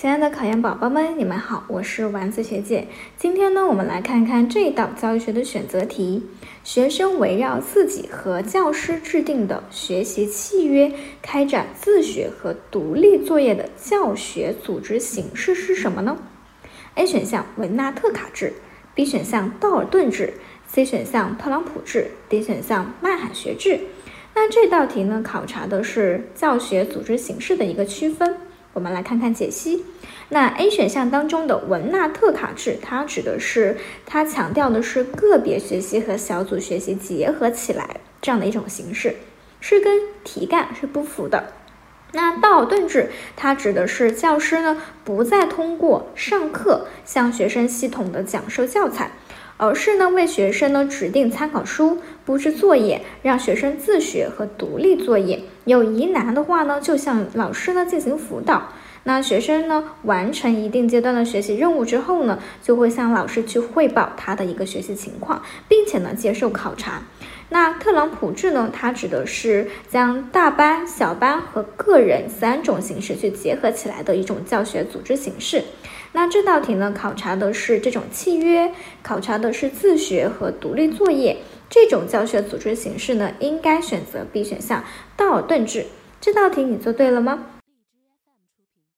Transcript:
亲爱的考研宝宝们，你们好，我是丸子学姐。今天呢，我们来看看这道教育学的选择题：学生围绕自己和教师制定的学习契约，开展自学和独立作业的教学组织形式是什么呢？A 选项文纳特卡制，B 选项道尔顿制，C 选项特朗普制，D 选项曼海学制。那这道题呢，考察的是教学组织形式的一个区分。我们来看看解析。那 A 选项当中的文纳特卡制，它指的是它强调的是个别学习和小组学习结合起来这样的一种形式，是跟题干是不符的。那道尔顿制，它指的是教师呢不再通过上课向学生系统的讲授教材。而是呢，为学生呢指定参考书，布置作业，让学生自学和独立作业。有疑难的话呢，就向老师呢进行辅导。那学生呢完成一定阶段的学习任务之后呢，就会向老师去汇报他的一个学习情况，并且呢接受考察。那特朗普制呢，它指的是将大班、小班和个人三种形式去结合起来的一种教学组织形式。那这道题呢，考察的是这种契约，考察的是自学和独立作业这种教学组织形式呢，应该选择 B 选项道尔顿制。这道题你做对了吗？